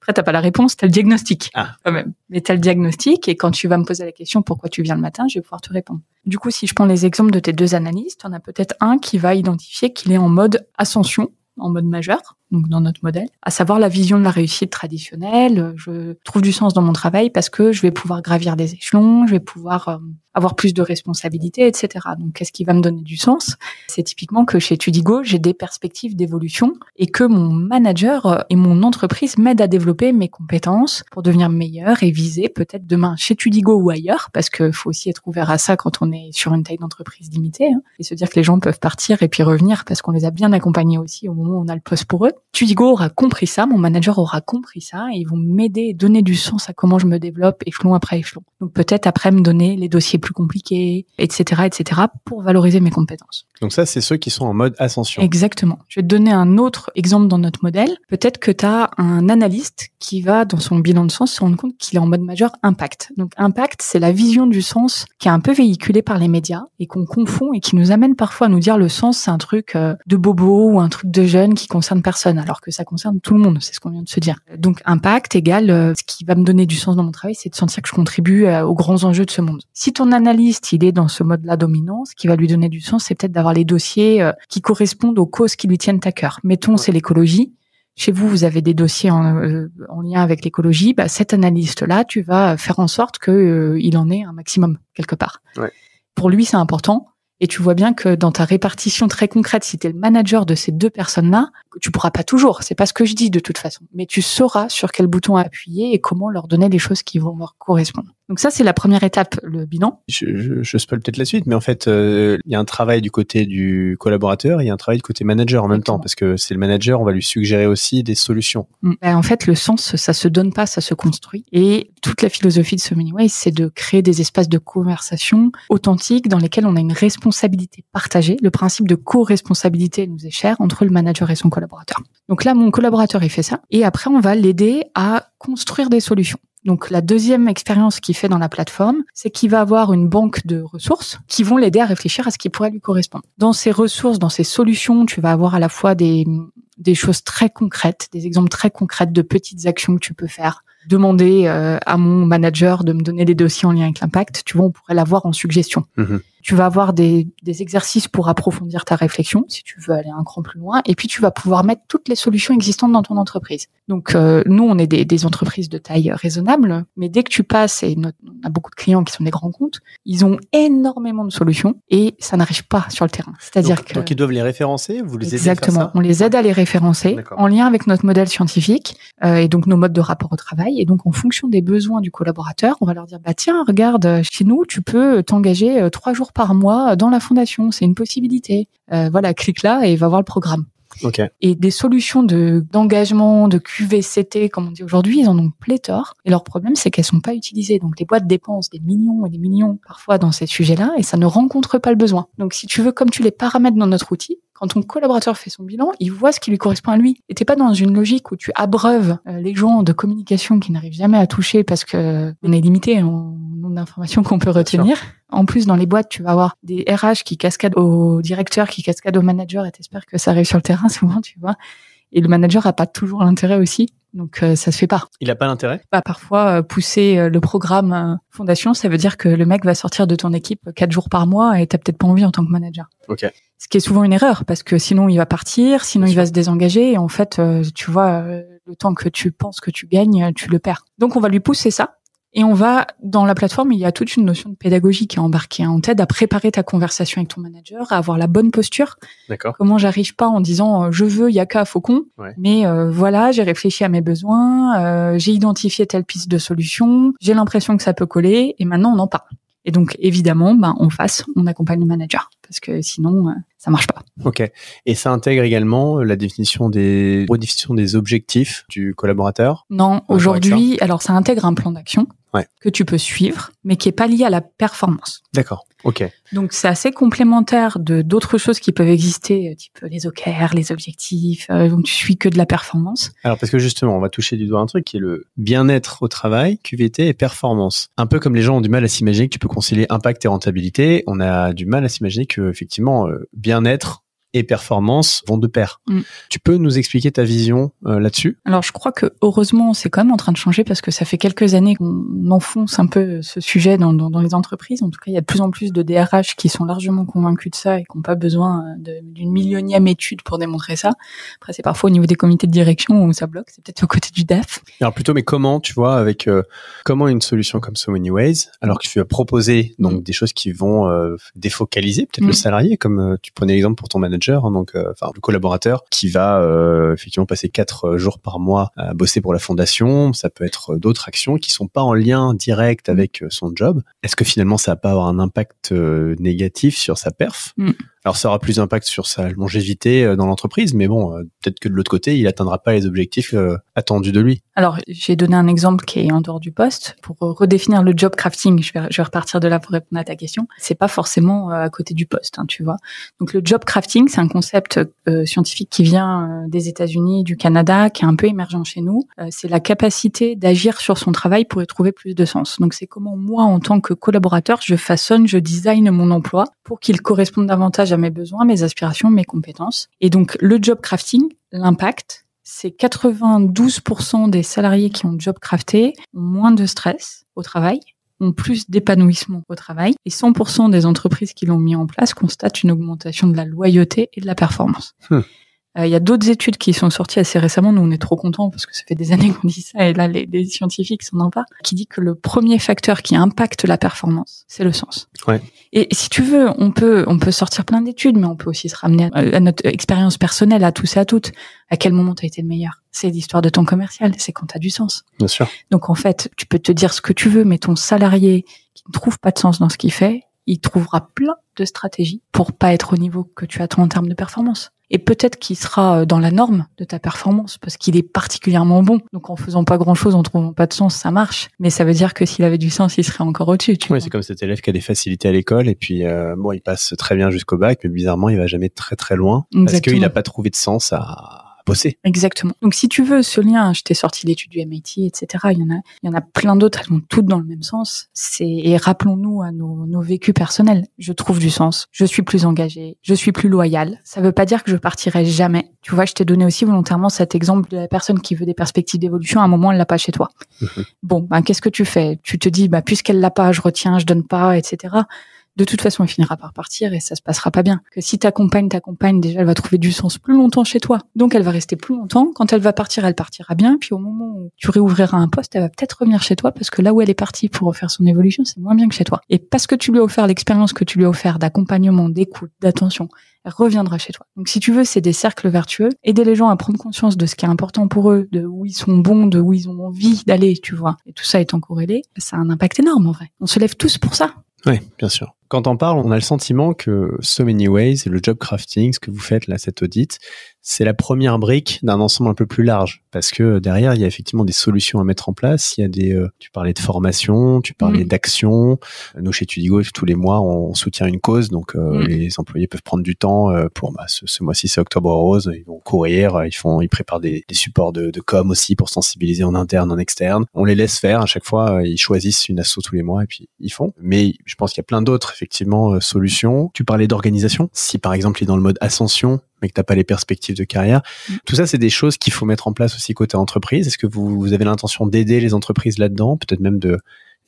[SPEAKER 3] Après, t'as pas la réponse, t'as le diagnostic.
[SPEAKER 2] Ah.
[SPEAKER 3] Quand même. Mais t'as le diagnostic et quand tu vas me poser la question pourquoi tu viens le matin, je vais pouvoir te répondre. Du coup, si je prends les exemples de tes deux analystes, on a peut-être un qui va identifier qu'il est en mode ascension, en mode majeur, donc dans notre modèle, à savoir la vision de la réussite traditionnelle. Je trouve du sens dans mon travail parce que je vais pouvoir gravir des échelons, je vais pouvoir euh, avoir plus de responsabilités, etc. Donc, qu'est-ce qui va me donner du sens? C'est typiquement que chez Tudigo, j'ai des perspectives d'évolution et que mon manager et mon entreprise m'aident à développer mes compétences pour devenir meilleur et viser peut-être demain chez Tudigo ou ailleurs, parce qu'il faut aussi être ouvert à ça quand on est sur une taille d'entreprise limitée, hein, et se dire que les gens peuvent partir et puis revenir parce qu'on les a bien accompagnés aussi au moment où on a le poste pour eux. Tudigo aura compris ça, mon manager aura compris ça, et ils vont m'aider, donner du sens à comment je me développe échelon après échelon. Donc peut-être après me donner les dossiers plus compliqués, etc., etc., pour valoriser mes compétences.
[SPEAKER 2] Donc ça, c'est ceux qui sont en mode ascension.
[SPEAKER 3] Exactement. Je vais te donner un autre exemple dans notre modèle. Peut-être que tu as un analyste qui va, dans son bilan de sens, se rendre compte qu'il est en mode majeur impact. Donc impact, c'est la vision du sens qui est un peu véhiculée par les médias et qu'on confond et qui nous amène parfois à nous dire le sens, c'est un truc euh, de bobo ou un truc de jeune qui concerne personne, alors que ça concerne tout le monde. C'est ce qu'on vient de se dire. Donc impact égale euh, ce qui va me donner du sens dans mon travail, c'est de sentir que je contribue euh, aux grands enjeux de ce monde. Si ton analyste, il est dans ce mode-là dominant, ce qui va lui donner du sens, c'est peut-être d'avoir les dossiers euh, qui correspondent aux causes qui lui tiennent à cœur. Mettons, c'est l'écologie. Chez vous, vous avez des dossiers en, en lien avec l'écologie. Bah, cet analyste-là, tu vas faire en sorte que euh, il en ait un maximum quelque part.
[SPEAKER 2] Ouais.
[SPEAKER 3] Pour lui, c'est important. Et tu vois bien que dans ta répartition très concrète, si tu es le manager de ces deux personnes-là, tu pourras pas toujours, c'est pas ce que je dis de toute façon, mais tu sauras sur quel bouton appuyer et comment leur donner les choses qui vont leur correspondre. Donc ça, c'est la première étape, le bilan.
[SPEAKER 2] Je, je, je spoil peut-être la suite, mais en fait, euh, il y a un travail du côté du collaborateur et il y a un travail du côté manager en même temps, parce que c'est le manager, on va lui suggérer aussi des solutions.
[SPEAKER 3] Mm. Ben, en fait, le sens, ça se donne pas, ça se construit. Et toute la philosophie de Sominway, c'est de créer des espaces de conversation authentiques dans lesquels on a une responsabilité partagée. Le principe de co-responsabilité nous est cher entre le manager et son collaborateur. Donc là, mon collaborateur, il fait ça. Et après, on va l'aider à construire des solutions. Donc la deuxième expérience qu'il fait dans la plateforme, c'est qu'il va avoir une banque de ressources qui vont l'aider à réfléchir à ce qui pourrait lui correspondre. Dans ces ressources, dans ces solutions, tu vas avoir à la fois des, des choses très concrètes, des exemples très concrets de petites actions que tu peux faire. Demander euh, à mon manager de me donner des dossiers en lien avec l'impact, tu vois, on pourrait l'avoir en suggestion.
[SPEAKER 2] Mhm.
[SPEAKER 3] Tu vas avoir des, des exercices pour approfondir ta réflexion, si tu veux aller un cran plus loin, et puis tu vas pouvoir mettre toutes les solutions existantes dans ton entreprise. Donc euh, nous, on est des, des entreprises de taille raisonnable, mais dès que tu passes, et notre- on a beaucoup de clients qui sont des grands comptes, ils ont énormément de solutions et ça n'arrive pas sur le terrain. C'est-à-dire
[SPEAKER 2] Donc,
[SPEAKER 3] que
[SPEAKER 2] donc ils doivent les référencer, vous les aidez
[SPEAKER 3] Exactement.
[SPEAKER 2] à faire
[SPEAKER 3] On les aide à les référencer
[SPEAKER 2] D'accord.
[SPEAKER 3] en lien avec notre modèle scientifique euh, et donc nos modes de rapport au travail. Et donc, en fonction des besoins du collaborateur, on va leur dire bah tiens, regarde, chez nous, tu peux t'engager euh, trois jours par mois dans la fondation, c'est une possibilité. Euh, voilà, clique là et va voir le programme. Et des solutions de d'engagement, de QVCT, comme on dit aujourd'hui, ils en ont pléthore. Et leur problème, c'est qu'elles sont pas utilisées. Donc les boîtes dépensent des millions et des millions parfois dans ces sujets-là, et ça ne rencontre pas le besoin. Donc si tu veux, comme tu les paramètres dans notre outil, quand ton collaborateur fait son bilan, il voit ce qui lui correspond à lui. Et t'es pas dans une logique où tu abreuves euh, les gens de communication qui n'arrivent jamais à toucher parce que on est limité en nombre d'informations qu'on peut retenir. En plus, dans les boîtes, tu vas avoir des RH qui cascadent au directeur, qui cascadent au manager, et t'espères que ça arrive sur le terrain souvent, tu vois. Et le manager a pas toujours l'intérêt aussi, donc euh, ça se fait pas.
[SPEAKER 2] Il a pas l'intérêt?
[SPEAKER 3] Bah, parfois, euh, pousser euh, le programme fondation, ça veut dire que le mec va sortir de ton équipe quatre jours par mois et t'as peut-être pas envie en tant que manager.
[SPEAKER 2] Ok.
[SPEAKER 3] Ce qui est souvent une erreur, parce que sinon il va partir, sinon il va se désengager, et en fait, euh, tu vois, euh, le temps que tu penses que tu gagnes, euh, tu le perds. Donc on va lui pousser ça. Et on va, dans la plateforme, il y a toute une notion de pédagogie qui est embarquée. On t'aide à préparer ta conversation avec ton manager, à avoir la bonne posture.
[SPEAKER 2] D'accord.
[SPEAKER 3] Comment j'arrive pas en disant je veux Yaka Faucon,
[SPEAKER 2] Ouais.
[SPEAKER 3] mais euh, voilà, j'ai réfléchi à mes besoins, euh, j'ai identifié telle piste de solution, j'ai l'impression que ça peut coller, et maintenant on en parle. Et donc évidemment, ben en face, on accompagne le manager parce que sinon euh, ça marche pas.
[SPEAKER 2] Ok. Et ça intègre également la définition des redéfinition des objectifs du collaborateur?
[SPEAKER 3] Non, aujourd'hui, alors ça intègre un plan d'action
[SPEAKER 2] Ouais.
[SPEAKER 3] que tu peux suivre, mais qui est pas lié à la performance.
[SPEAKER 2] D'accord. Ok.
[SPEAKER 3] Donc c'est assez complémentaire de d'autres choses qui peuvent exister, euh, type les OKR, les objectifs. euh, donc tu suis que de la performance.
[SPEAKER 2] Alors parce que justement, on va toucher du doigt un truc qui est le bien-être au travail, QVT et performance. Un peu comme les gens ont du mal à s'imaginer que tu peux concilier impact et rentabilité, on a du mal à s'imaginer que effectivement euh, bien-être et performance vont de pair.
[SPEAKER 3] Mm.
[SPEAKER 2] Tu peux nous expliquer ta vision euh, là-dessus?
[SPEAKER 3] Alors je crois que heureusement c'est quand même en train de changer parce que ça fait quelques années qu'on enfonce un peu ce sujet dans, dans, dans les entreprises. En tout cas, il y a de plus en plus de DRH qui sont largement convaincus de ça et qui n'ont pas besoin euh, d'une millionième étude pour démontrer ça. Après, c'est parfois au niveau des comités de direction où ça bloque. C'est peut-être au côté du DAF.
[SPEAKER 2] Alors plutôt, mais comment, tu vois, avec euh, comment une solution comme So Many Ways, alors que tu vas proposer donc des choses qui vont euh, défocaliser peut-être
[SPEAKER 3] Mm.
[SPEAKER 2] le salarié, comme tu prenais l'exemple pour ton manager, hein, donc euh, le collaborateur qui va euh, effectivement passer quatre euh, jours par mois à bosser pour la fondation. Ça peut être d'autres actions qui sont pas en lien direct avec son job. Est-ce que finalement ça va pas avoir un impact négatif sur sa perf?
[SPEAKER 3] Mm.
[SPEAKER 2] Alors ça aura plus d'impact sur sa longévité euh, dans l'entreprise, mais bon, euh, peut-être que de l'autre côté, il atteindra pas les objectifs euh, attendus de lui.
[SPEAKER 3] Alors, j'ai donné un exemple qui est en dehors du poste pour redéfinir le job crafting. Je vais, je repartir de là pour répondre à ta question. C'est pas forcément à côté du poste, hein, tu vois. Donc, le job crafting, c'est un concept scientifique qui vient des États-Unis, du Canada, qui est un peu émergent chez nous. C'est la capacité d'agir sur son travail pour y trouver plus de sens. Donc, c'est comment moi, en tant que collaborateur, je façonne, je design mon emploi pour qu'il corresponde davantage à mes besoins, mes aspirations, mes compétences. Et donc, le job crafting, l'impact, c'est 92% des salariés qui ont job crafté ont moins de stress au travail, ont plus d'épanouissement au travail, et 100% des entreprises qui l'ont mis en place constatent une augmentation de la loyauté et de la performance.
[SPEAKER 2] Hmm.
[SPEAKER 3] Euh, Il y a d'autres études qui sont sorties assez récemment. Nous, on est trop contents parce que ça fait des années qu'on dit ça et là, les, les scientifiques s'en emparent, qui dit que le premier facteur qui impacte la performance, c'est le sens.
[SPEAKER 2] Ouais.
[SPEAKER 3] Et si tu veux, on peut, on peut sortir plein d'études, mais on peut aussi se ramener à, à notre expérience personnelle, à tous et à toutes. À quel moment tu as été le meilleur? C'est l'histoire de ton commercial, c'est quand tu as du sens.
[SPEAKER 2] Bien sûr.
[SPEAKER 3] Donc en fait, tu peux te dire ce que tu veux, mais ton salarié qui ne trouve pas de sens dans ce qu'il fait, il trouvera plein de stratégies pour pas être au niveau que tu attends en termes de performance. Et peut-être qu'il sera euh, dans la norme de ta performance parce qu'il est particulièrement bon. Donc en faisant pas grand-chose, en trouvant pas de sens, ça marche. Mais ça veut dire que s'il avait du sens, il serait encore au-dessus.
[SPEAKER 2] Oui, c'est comme cet élève qui a des facilités à l'école et puis euh, bon, il passe très bien jusqu'au bac, mais bizarrement, il va jamais très très loin parce qu'il n'a pas trouvé de sens à bosser.
[SPEAKER 3] Exactement. Donc si tu veux ce lien, je t'ai sorti l'étude du MIT, etc. Il y en a, il y en a plein d'autres. Elles vont toutes dans le même sens. C'est et rappelons-nous à nos, nos vécus personnels. Je trouve du sens. Je suis plus engagée. Je suis plus loyale. Ça veut pas dire que je partirai jamais. Tu vois, je t'ai donné aussi volontairement cet exemple de la personne qui veut des perspectives d'évolution. À un moment, elle l'a pas chez toi.
[SPEAKER 2] Mhm.
[SPEAKER 3] Bon, ben qu'est-ce que tu fais? Tu te dis, bah puisqu'elle l'a pas, je retiens, je donne pas, etc de toute façon, elle finira par partir et ça se passera pas bien. Que si ta compagne, ta compagne, déjà, elle va trouver du sens plus longtemps chez toi. Donc, elle va rester plus longtemps. Quand elle va partir, elle partira bien. Puis au moment où tu réouvriras un poste, elle va peut-être revenir chez toi parce que là où elle est partie pour refaire son évolution, c'est moins bien que chez toi. Et parce que tu lui as offert l'expérience que tu lui as offert d'accompagnement, d'écoute, d'attention, elle reviendra chez toi. Donc, si tu veux, c'est des cercles vertueux. Aider les gens à prendre conscience de ce qui est important pour eux, de où ils sont bons, de où ils ont envie d'aller, tu vois. Et tout ça étant corrélé, ça a un impact énorme en vrai. On se lève tous pour ça.
[SPEAKER 2] Oui, bien sûr. Quand on parle, on a le sentiment que So Many Ways, le job crafting, ce que vous faites là, cet audit, c'est la première brique d'un ensemble un peu plus large. Parce que derrière, il y a effectivement des solutions à mettre en place. Il y a des, euh, tu parlais de formation, tu parlais
[SPEAKER 3] Mm.
[SPEAKER 2] d'action. Nous, chez Tudigo, tous les mois, on soutient une cause. Donc, euh,
[SPEAKER 3] Mm.
[SPEAKER 2] les employés peuvent prendre du temps euh, pour, bah, ce, ce mois-ci, c'est Octobre Rose. Ils vont courir, euh, ils font, ils préparent des, des supports de, de com aussi pour sensibiliser en interne, en externe. On les laisse faire. À chaque fois, euh, ils choisissent une asso tous les mois et puis ils font. Mais je pense qu'il y a plein d'autres, effectivement, euh, solutions. Tu parlais d'organisation. Si, par exemple, il est dans le mode ascension, mais que t'as pas les perspectives de carrière.
[SPEAKER 3] Mm.
[SPEAKER 2] Tout ça, c'est des choses qu'il faut mettre en place aussi côté entreprise. Est-ce que vous, vous avez l'intention d'aider les entreprises là-dedans, peut-être même de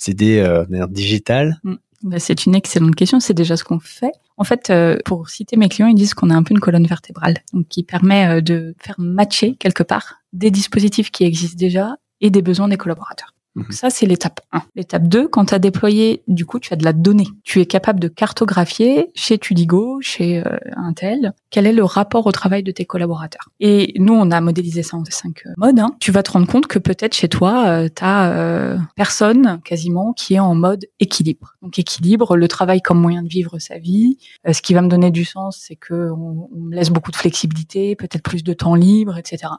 [SPEAKER 2] les aider euh, de manière digitale?
[SPEAKER 3] Bah, c'est une excellente question. C'est déjà ce qu'on fait. En fait, euh, pour citer mes clients, ils disent qu'on a un peu une colonne vertébrale, donc qui permet euh, de faire matcher quelque part des dispositifs qui existent déjà et des besoins des collaborateurs. Donc
[SPEAKER 2] Mhm.
[SPEAKER 3] ça, c'est l'étape 1. L'étape 2, quand tu as déployé, du coup, tu as de la donnée. Tu es capable de cartographier chez Tudigo, chez euh, Intel, quel est le rapport au travail de tes collaborateurs. Et nous, on a modélisé ça en cinq euh, modes. hein. Tu vas te rendre compte que peut-être chez toi, tu as personne quasiment qui est en mode équilibre. Donc équilibre, le travail comme moyen de vivre sa vie. Euh, ce qui va me donner du sens, c'est que on, on me laisse beaucoup de flexibilité, peut-être plus de temps libre, etc.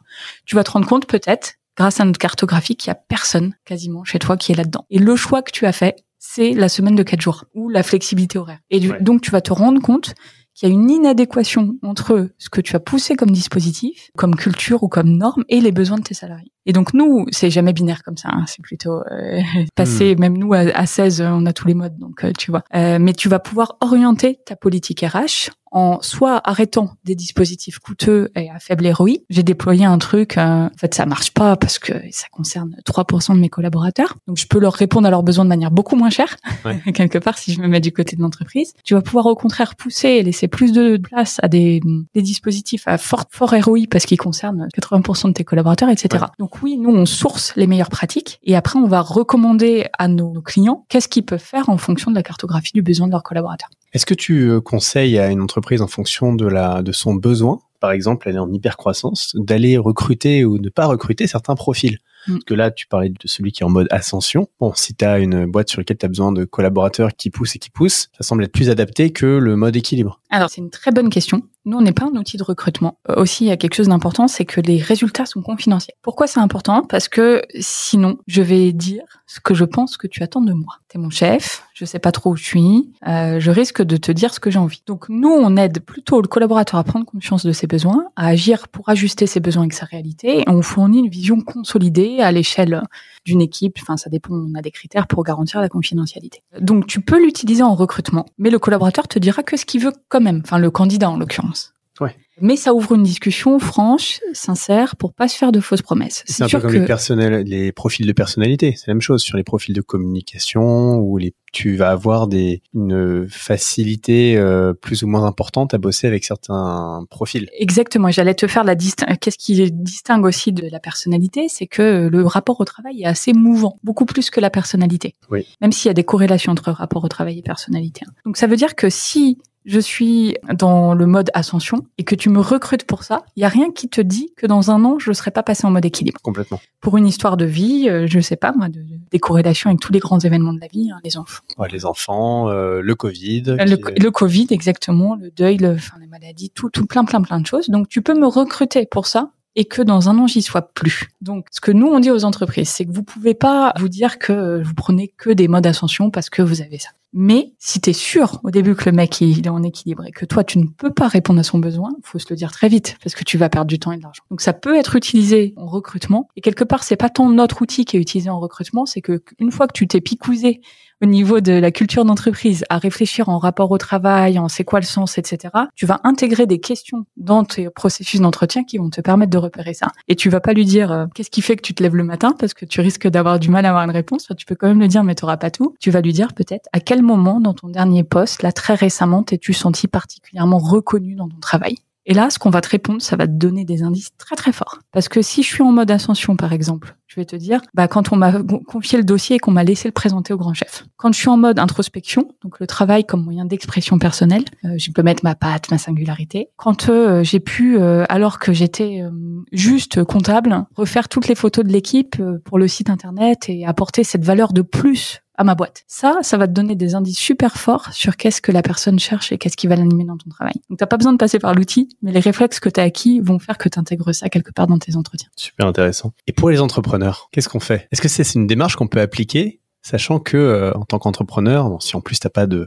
[SPEAKER 3] Tu vas te rendre compte peut-être grâce à notre cartographie qu'il y a personne quasiment chez toi qui est là-dedans. Et le choix que tu as fait, c'est la semaine de quatre jours ou la flexibilité horaire. Et du-
[SPEAKER 2] Ouais.
[SPEAKER 3] donc tu vas te rendre compte qu'il y a une inadéquation entre ce que tu as poussé comme dispositif, comme culture ou comme norme, et les besoins de tes salariés. Et donc nous, c'est jamais binaire comme ça. hein. C'est plutôt euh, passé. Même nous à, à 16, on a tous les modes, donc euh, tu vois. Euh, mais tu vas pouvoir orienter ta politique RH en soit arrêtant des dispositifs coûteux et à faible ROI. J'ai déployé un truc, euh, en fait ça marche pas parce que ça concerne 3% de mes collaborateurs. Donc je peux leur répondre à leurs besoins de manière beaucoup moins chère,
[SPEAKER 2] Ouais.
[SPEAKER 3] quelque part si je me mets du côté de l'entreprise. Tu vas pouvoir au contraire pousser et laisser plus de place à des, des dispositifs à fort, fort ROI parce qu'ils concernent 80% de tes collaborateurs, etc. Donc oui, nous on source les meilleures pratiques et après on va recommander à nos, nos clients qu'est-ce qu'ils peuvent faire en fonction de la cartographie du besoin de leurs collaborateurs.
[SPEAKER 2] Est-ce que tu euh, conseilles à une entreprise en fonction de la de son besoin, par exemple, elle est en hypercroissance, d'aller recruter ou ne pas recruter certains profils?
[SPEAKER 3] Mm.
[SPEAKER 2] Parce que là, tu parlais de celui qui est en mode ascension. Bon, si tu as une boîte sur laquelle tu as besoin de collaborateurs qui poussent et qui poussent, ça semble être plus adapté que le mode équilibre.
[SPEAKER 3] Alors, c'est une très bonne question. Nous, on n'est pas un outil de recrutement. Euh, aussi, il y a quelque chose d'important, c'est que les résultats sont confidentiels. Pourquoi c'est important? Parce que sinon, je vais dire ce que je pense que tu attends de moi. T'es mon chef, je sais pas trop où je suis, euh, je risque de te dire ce que j'ai envie. Donc, nous, on aide plutôt le collaborateur à prendre conscience de ses besoins, à agir pour ajuster ses besoins avec sa réalité, et on fournit une vision consolidée à l'échelle d'une équipe. Enfin, ça dépend, on a des critères pour garantir la confidentialité. Donc, tu peux l'utiliser en recrutement, mais le collaborateur te dira que ce qu'il veut quand même. Enfin, le candidat en l'occurrence.
[SPEAKER 2] Ouais.
[SPEAKER 3] Mais ça ouvre une discussion franche, sincère, pour pas se faire de fausses promesses.
[SPEAKER 2] C'est un peu comme les, personnels, les profils de personnalité. C'est la même chose sur les profils de communication où les, tu vas avoir des, une facilité euh, plus ou moins importante à bosser avec certains profils.
[SPEAKER 3] Exactement. J'allais te faire la distinction. Qu'est-ce qui distingue aussi de la personnalité, c'est que le rapport au travail est assez mouvant, beaucoup plus que la personnalité.
[SPEAKER 2] Oui.
[SPEAKER 3] Même s'il y a des corrélations entre rapport au travail et personnalité. Donc ça veut dire que si je suis dans le mode ascension et que tu me recrutes pour ça, il y a rien qui te dit que dans un an, je ne serai pas passé en mode équilibre.
[SPEAKER 2] Complètement.
[SPEAKER 3] Pour une histoire de vie, euh, je sais pas moi, de, des corrélations avec tous les grands événements de la vie, hein, les enfants.
[SPEAKER 2] Ouais, les enfants, euh, le Covid.
[SPEAKER 3] Le, le, Covid, exactement, le deuil, le, enfin, les maladies, tout, tout plein, plein, plein de choses. Donc tu peux me recruter pour ça et que dans un an j'y sois plus. Donc ce que nous on dit aux entreprises, c'est que vous pouvez pas vous dire que vous prenez que des modes ascension parce que vous avez ça. Mais si tu es sûr au début que le mec il est en équilibre et que toi tu ne peux pas répondre à son besoin, faut se le dire très vite parce que tu vas perdre du temps et de l'argent. Donc ça peut être utilisé en recrutement et quelque part c'est pas tant notre outil qui est utilisé en recrutement, c'est que une fois que tu t'es picousé au niveau de la culture d'entreprise à réfléchir en rapport au travail, en c'est quoi le sens, etc. Tu vas intégrer des questions dans tes processus d'entretien qui vont te permettre de repérer ça. Et tu vas pas lui dire euh, qu'est-ce qui fait que tu te lèves le matin parce que tu risques d'avoir du mal à avoir une réponse. Tu peux quand même le dire, mais tu pas tout. Tu vas lui dire peut-être à quel moment dans ton dernier poste, là très récemment, t'es-tu senti particulièrement reconnu dans ton travail? Et là, ce qu'on va te répondre, ça va te donner des indices très très forts. Parce que si je suis en mode ascension, par exemple, je vais te dire, bah, quand on m'a confié le dossier et qu'on m'a laissé le présenter au grand chef. Quand je suis en mode introspection, donc le travail comme moyen d'expression personnelle, euh, je peux mettre ma patte, ma singularité. Quand euh, j'ai pu, euh, alors que j'étais juste comptable, refaire toutes les photos de l'équipe pour le site internet et apporter cette valeur de plus à ma boîte. Ça, ça va te donner des indices super forts sur qu'est-ce que la personne cherche et qu'est-ce qui va l'animer dans ton travail. Donc t'as pas besoin de passer par l'outil, mais les réflexes que tu as acquis vont faire que tu intègres ça quelque part dans tes entretiens.
[SPEAKER 2] Super intéressant. Et pour les entrepreneurs, qu'est-ce qu'on fait? Est-ce que c'est une démarche qu'on peut appliquer Sachant que euh, en tant qu'entrepreneur, bon, si en plus t'as pas de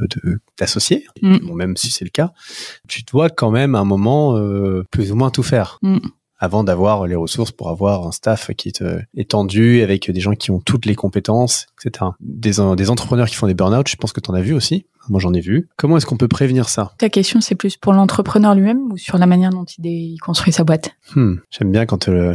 [SPEAKER 2] d'associé,
[SPEAKER 3] Mm.
[SPEAKER 2] bon, même si c'est le cas, tu dois quand même à un moment euh, plus ou moins tout faire
[SPEAKER 3] Mm.
[SPEAKER 2] Avant d'avoir les ressources pour avoir un staff qui est euh, étendu avec des gens qui ont toutes les compétences, etc. Des, des entrepreneurs qui font des burn-out, je pense que tu en as vu aussi. Moi, j'en ai vu. Comment est-ce qu'on peut prévenir ça?
[SPEAKER 3] Ta question, c'est plus pour l'entrepreneur lui-même ou sur la manière dont il, construit sa boîte?
[SPEAKER 2] Hmm, J'aime bien quand euh,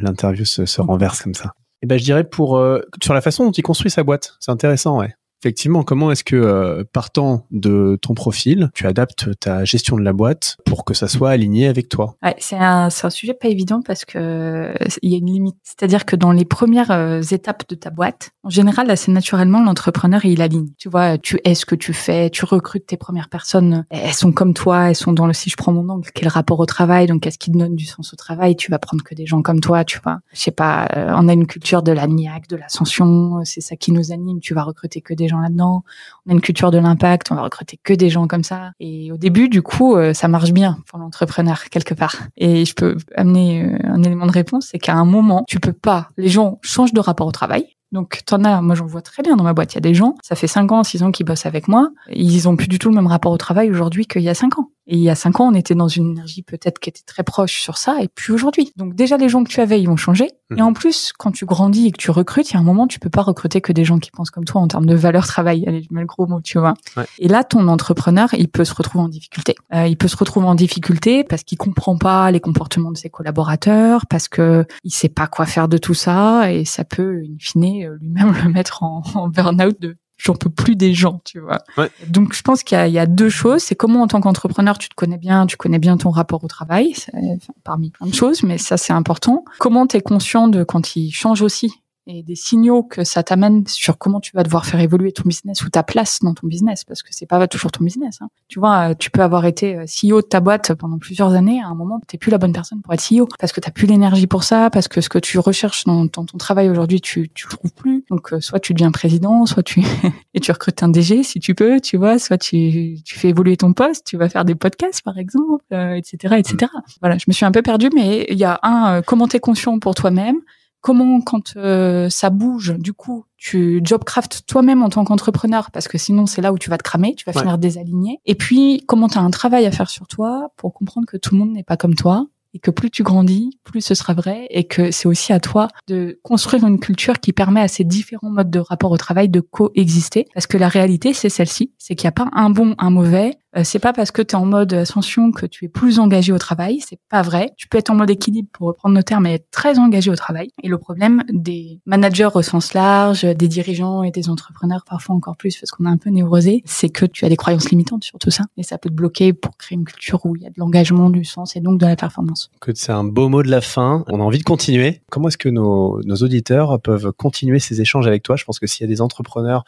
[SPEAKER 2] l'interview se, se renverse comme ça. Et ben, je dirais pour euh, sur la façon dont il construit sa boîte. C'est intéressant, ouais. Effectivement, comment est-ce que euh, partant de ton profil, tu adaptes ta gestion de la boîte pour que ça soit aligné avec toi?
[SPEAKER 3] C'est un, sujet pas évident parce que euh, il y a une limite. C'est-à-dire que dans les premières euh, étapes de ta boîte, en général, assez naturellement, l'entrepreneur, il aligne. Tu vois, tu es ce que tu fais, tu recrutes tes premières personnes, elles sont comme toi, elles sont dans le, si je prends mon angle, quel rapport au travail, donc qu'est-ce qui te donne du sens au travail, tu vas prendre que des gens comme toi, tu vois. Je sais pas, on a une culture de la de l'ascension, c'est ça qui nous anime, tu vas recruter que des gens là-dedans. On a une culture de l'impact, on va recruter que des gens comme ça. Et au début, du coup, euh, ça marche bien pour l'entrepreneur quelque part. Et je peux amener euh, un élément de réponse, c'est qu'à un moment, tu peux pas. Les gens changent de rapport au travail. Donc, t'en as, moi j'en vois très bien dans ma boîte. Il y a des gens, ça fait 5 ans, 6 ans qu'ils bossent avec moi. Ils ont plus du tout le même rapport au travail aujourd'hui qu'il y a 5 ans. Et il y a cinq ans, on était dans une énergie peut-être qui était très proche sur ça, et puis aujourd'hui. Donc déjà, les gens que tu avais, ils vont changer. Et en plus, quand tu grandis et que tu recrutes, il y a un moment, tu peux pas recruter que des gens qui pensent comme toi en termes de valeur travail. Allez, je mets le gros mot, tu vois. Et là, ton entrepreneur, il peut se retrouver en difficulté. Euh, il peut se retrouver en difficulté parce qu'il comprend pas les comportements de ses collaborateurs, parce que il sait pas quoi faire de tout ça, et ça peut, in fine, euh, lui-même le mettre en, en burn-out de j'en peux plus des gens, tu vois. Donc je pense qu'il y, y, a deux choses. C'est comment en tant qu'entrepreneur tu te connais bien, tu connais bien ton rapport au travail, enfin, parmi plein de choses, mais ça c'est important. Comment tu es conscient de quand il change aussi? Et des signaux que ça t'amène sur comment tu vas devoir faire évoluer ton business ou ta place dans ton business parce que c'est pas toujours ton business. Hein. Tu vois, tu peux avoir été euh, CEO de ta boîte pendant plusieurs années, à un moment t'es plus la bonne personne pour être CEO parce que t'as plus l'énergie pour ça, parce que ce que tu recherches dans, ton travail aujourd'hui tu tu le trouves plus. Donc euh, soit tu deviens président, soit tu et tu recrutes un DG si tu peux, tu vois, soit tu tu fais évoluer ton poste, tu vas faire des podcasts par exemple, etc., euh, etc. Voilà, je me suis un peu perdue, mais il y a un comment t'es conscient pour toi-même comment quand euh, ça bouge, du coup, tu jobcraft toi-même en tant qu'entrepreneur, parce que sinon c'est là où tu vas te cramer, tu vas finir désaligné. Et puis, comment tu as un travail à faire sur toi pour comprendre que tout le monde n'est pas comme toi, et que plus tu grandis, plus ce sera vrai et que c'est aussi à toi de construire une culture qui permet à ces différents modes de rapport au travail de coexister parce que la réalité c'est celle-ci, c'est qu'il n'y a pas un bon, un mauvais, c'est pas parce que tu es en mode ascension que tu es plus engagé au travail, c'est pas vrai. Tu peux être en mode équilibre pour reprendre nos termes et être très engagé au travail. Et le problème des managers au sens large, des dirigeants et des entrepreneurs parfois encore plus parce qu'on est un peu névrosé, c'est que tu as des croyances limitantes sur tout ça et ça peut te bloquer pour créer une culture où il y a de l'engagement, du sens et donc de la performance.
[SPEAKER 2] C'est un beau mot de la fin. On a envie de continuer. Comment est-ce que nos, nos auditeurs peuvent continuer ces échanges avec toi? Je pense que s'il y a des entrepreneurs,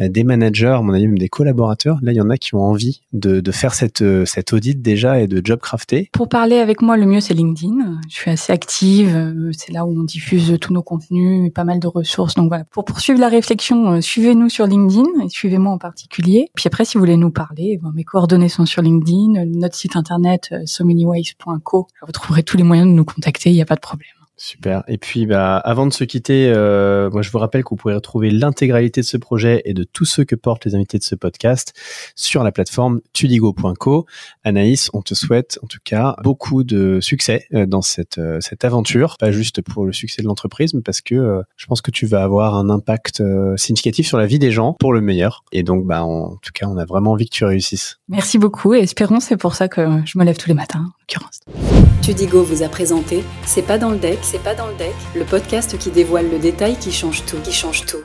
[SPEAKER 2] euh, des managers, à mon avis même des collaborateurs, là il y en a qui ont envie de de, faire cette, euh, cette audit déjà et de job crafter
[SPEAKER 3] Pour parler avec moi, le mieux c'est LinkedIn. Je suis assez active. Euh, c'est là où on diffuse tous nos contenus, pas mal de ressources. Donc voilà. Pour poursuivre la réflexion, euh, suivez-nous sur LinkedIn et suivez-moi en particulier. Puis après, si vous voulez nous parler, mes coordonnées sont sur LinkedIn, notre site internet so Vous trouverez tous les moyens de nous contacter. Il n'y a pas de problème.
[SPEAKER 2] Super. Et puis, bah, avant de se quitter, euh, moi, je vous rappelle que vous pourrez retrouver l'intégralité de ce projet et de tous ceux que portent les invités de ce podcast sur la plateforme tudigo.co. Anaïs, on te souhaite en tout cas beaucoup de succès euh, dans cette, euh, cette aventure, pas juste pour le succès de l'entreprise, mais parce que je pense que tu vas avoir un impact significatif sur la vie des gens pour le meilleur. Et donc, bah, en tout cas, on a vraiment envie que tu réussisses.
[SPEAKER 3] Merci beaucoup et espérons, c'est pour ça que je me lève tous les matins, en l'occurrence.
[SPEAKER 1] Tudigo vous a présenté C'est pas dans le deck, c'est pas dans le deck, le podcast qui dévoile le détail qui change tout, qui change tout.